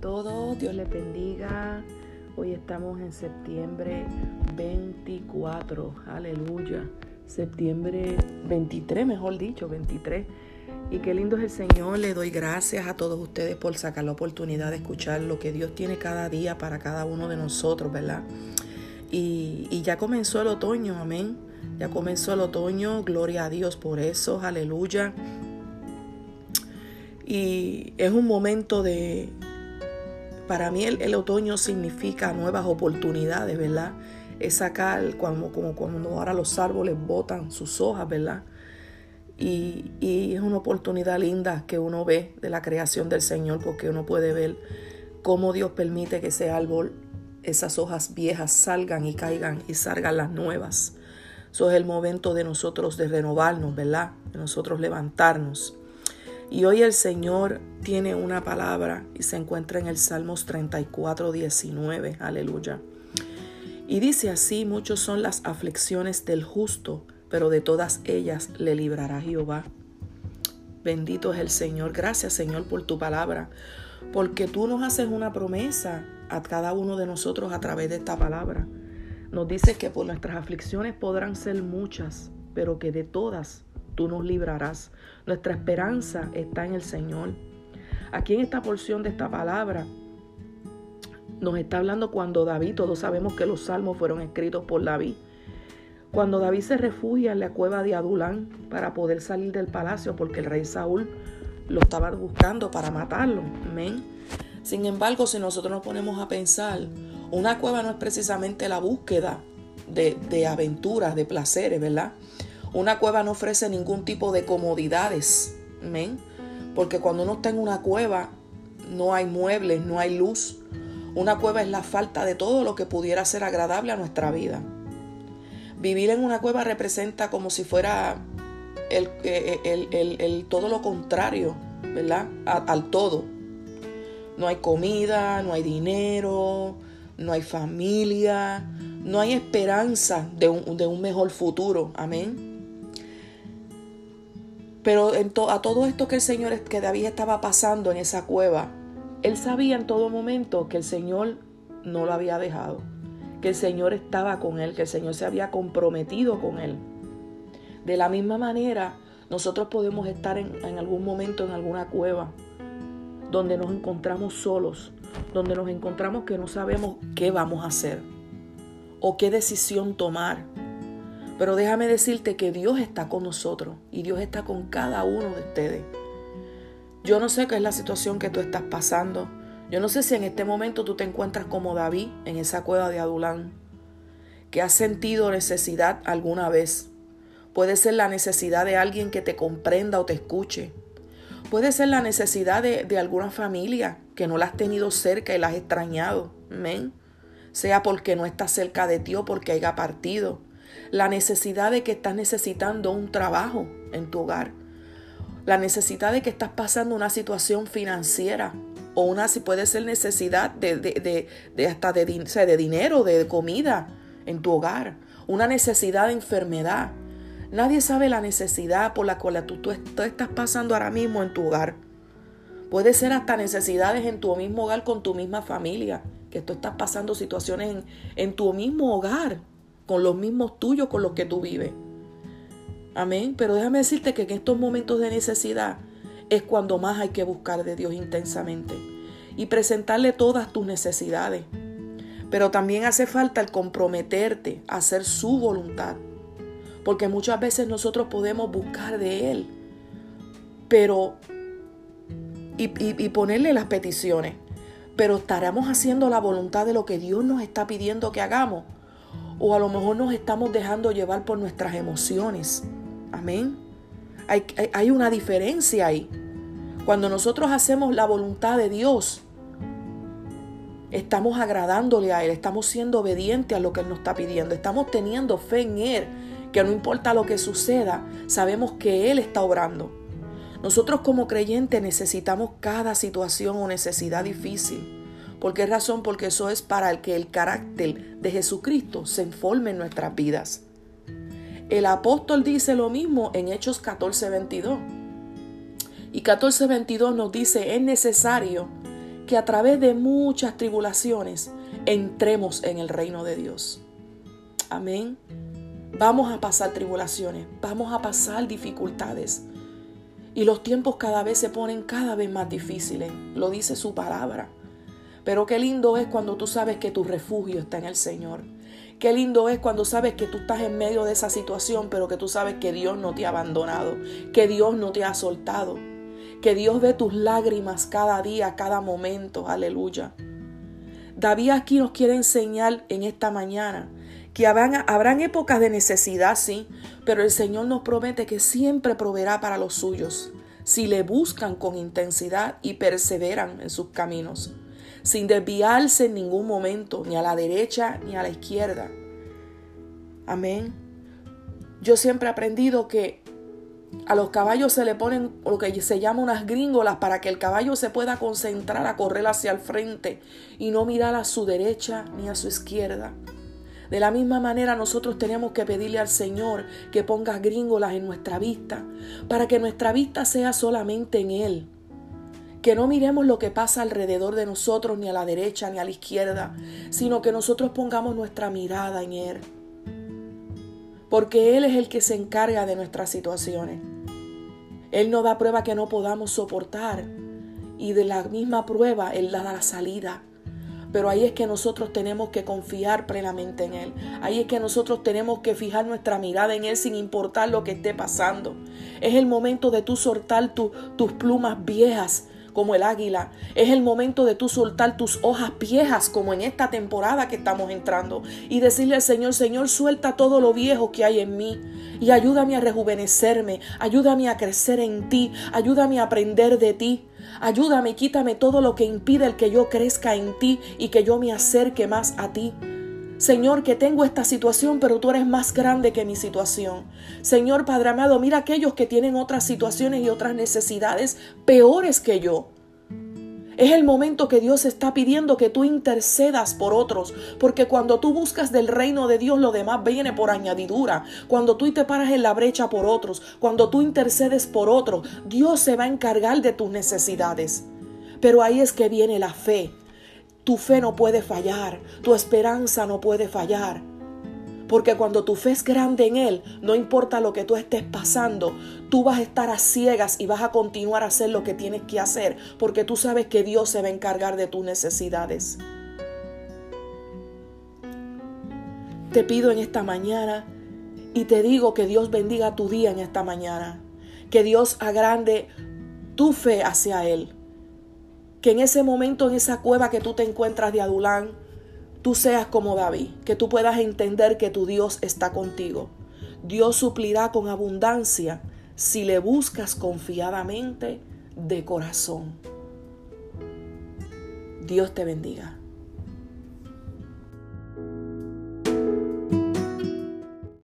todos, Dios les bendiga. Hoy estamos en septiembre 24, aleluya. Septiembre 23, mejor dicho, 23. Y qué lindo es el Señor. Le doy gracias a todos ustedes por sacar la oportunidad de escuchar lo que Dios tiene cada día para cada uno de nosotros, ¿verdad? Y, y ya comenzó el otoño, amén. Ya comenzó el otoño, gloria a Dios por eso, aleluya. Y es un momento de, para mí el, otoño significa nuevas oportunidades, ¿verdad? Es sacar como, como cuando ahora los árboles botan sus hojas, ¿verdad? Y, y, es una oportunidad linda que uno ve de la creación del Señor porque uno puede ver cómo Dios permite que ese árbol, esas hojas viejas salgan y caigan y salgan las nuevas. Eso es el momento de nosotros de renovarnos, ¿verdad? De nosotros levantarnos. Y hoy el Señor tiene una palabra y se encuentra en el Salmos 34, 19. Aleluya. Y dice así, muchos son las aflicciones del justo, pero de todas ellas le librará Jehová. Bendito es el Señor. Gracias Señor por tu palabra, porque tú nos haces una promesa a cada uno de nosotros a través de esta palabra. Nos dices que por nuestras aflicciones podrán ser muchas, pero que de todas tú nos librarás. Nuestra esperanza está en el Señor. Aquí en esta porción de esta palabra nos está hablando cuando David, todos sabemos que los salmos fueron escritos por David. Cuando David se refugia en la cueva de Adulán para poder salir del palacio porque el rey Saúl lo estaba buscando para matarlo. Amén. Sin embargo, si nosotros nos ponemos a pensar, una cueva no es precisamente la búsqueda de, de aventuras, de placeres, ¿verdad? Una cueva no ofrece ningún tipo de comodidades. ¿men? Porque cuando uno está en una cueva, no hay muebles, no hay luz. Una cueva es la falta de todo lo que pudiera ser agradable a nuestra vida. Vivir en una cueva representa como si fuera el, el, todo lo contrario, ¿verdad? al todo. No hay comida, no hay dinero, no hay familia, no hay esperanza de un, de un mejor futuro. Amén. Pero a todo esto que el Señor, que David estaba pasando en esa cueva, él sabía en todo momento que el Señor no lo había dejado, que el Señor estaba con él, que el Señor se había comprometido con él. De la misma manera, nosotros podemos estar en, en algún momento en alguna cueva donde nos encontramos solos, donde nos encontramos que no sabemos qué vamos a hacer o qué decisión tomar pero déjame decirte que Dios está con nosotros y Dios está con cada uno de ustedes. Yo no sé qué es la situación que tú estás pasando. Yo no sé si en este momento tú te encuentras como David en esa cueva de Adulán, que has sentido necesidad alguna vez. Puede ser la necesidad de alguien que te comprenda o te escuche. Puede ser la necesidad de, alguna familia que no la has tenido cerca y la has extrañado. Amén. Sea porque no está cerca de ti o porque haya partido la necesidad de que estás necesitando un trabajo en tu hogar, la necesidad de que estás pasando una situación financiera o una, si puede ser necesidad de, de, de, hasta de, de dinero, de comida en tu hogar, una necesidad de enfermedad. Nadie sabe la necesidad por la cual tú, tú, estás pasando ahora mismo en tu hogar. Puede ser hasta necesidades en tu mismo hogar con tu misma familia, que tú estás pasando situaciones en, en tu mismo hogar con los mismos tuyos con los que tú vives. Amén. Pero déjame decirte que en estos momentos de necesidad es cuando más hay que buscar de Dios intensamente y presentarle todas tus necesidades. Pero también hace falta el comprometerte a hacer su voluntad. Porque muchas veces nosotros podemos buscar de Él, pero y, y ponerle las peticiones. Pero estaremos haciendo la voluntad de lo que Dios nos está pidiendo que hagamos o a lo mejor nos estamos dejando llevar por nuestras emociones. Amén. Hay, una diferencia ahí. Cuando nosotros hacemos la voluntad de Dios, estamos agradándole a Él, estamos siendo obedientes a lo que Él nos está pidiendo, estamos teniendo fe en Él, que no importa lo que suceda, sabemos que Él está obrando. Nosotros como creyentes necesitamos cada situación o necesidad difícil ¿Por qué razón? Porque eso es para que el carácter de Jesucristo se informe en nuestras vidas. El apóstol dice lo mismo en Hechos 14:22. Y 14:22 nos dice, es necesario que a través de muchas tribulaciones entremos en el reino de Dios. Amén. Vamos a pasar tribulaciones, vamos a pasar dificultades. Y los tiempos cada vez se ponen cada vez más difíciles, lo dice su palabra. Pero qué lindo es cuando tú sabes que tu refugio está en el Señor. Qué lindo es cuando sabes que tú estás en medio de esa situación, pero que tú sabes que Dios no te ha abandonado, que Dios no te ha soltado, que Dios ve tus lágrimas cada día, cada momento. Aleluya. David aquí nos quiere enseñar en esta mañana que habrán, épocas de necesidad, sí, pero el Señor nos promete que siempre proveerá para los suyos, si le buscan con intensidad y perseveran en sus caminos, sin desviarse en ningún momento, ni a la derecha ni a la izquierda. Amén. Yo siempre he aprendido que a los caballos se le ponen lo que se llama unas gringolas para que el caballo se pueda concentrar a correr hacia el frente y no mirar a su derecha ni a su izquierda. De la misma manera nosotros tenemos que pedirle al Señor que ponga gringolas en nuestra vista, para que nuestra vista sea solamente en Él. Que no miremos lo que pasa alrededor de nosotros, ni a la derecha ni a la izquierda, sino que nosotros pongamos nuestra mirada en Él. Porque Él es el que se encarga de nuestras situaciones. Él nos da prueba que no podamos soportar y de la misma prueba Él da la salida. Pero ahí es que nosotros tenemos que confiar plenamente en Él. Ahí es que nosotros tenemos que fijar nuestra mirada en Él sin importar lo que esté pasando. Es el momento de tú soltar tus plumas viejas como el águila. Es el momento de tú soltar tus hojas viejas como en esta temporada que estamos entrando y decirle al Señor, Señor, suelta todo lo viejo que hay en mí y ayúdame a rejuvenecerme, ayúdame a crecer en ti, ayúdame a aprender de ti. Ayúdame, quítame todo lo que impide el que yo crezca en ti y que yo me acerque más a ti. Señor, que tengo esta situación, pero tú eres más grande que mi situación. Señor Padre amado, mira aquellos que tienen otras situaciones y otras necesidades peores que yo. Es el momento que Dios está pidiendo que tú intercedas por otros, porque cuando tú buscas del reino de Dios, lo demás viene por añadidura. Cuando tú te paras en la brecha por otros, cuando tú intercedes por otros, Dios se va a encargar de tus necesidades. Pero ahí es que viene la fe. Tu fe no puede fallar, tu esperanza no puede fallar. Porque cuando tu fe es grande en Él, no importa lo que tú estés pasando, tú vas a estar a ciegas y vas a continuar a hacer lo que tienes que hacer, porque tú sabes que Dios se va a encargar de tus necesidades. Te pido en esta mañana y te digo que Dios bendiga tu día en esta mañana, que Dios agrande tu fe hacia Él, que en ese momento, en esa cueva que tú te encuentras de Adulán, tú seas como David, que tú puedas entender que tu Dios está contigo. Dios suplirá con abundancia si le buscas confiadamente de corazón. Dios te bendiga.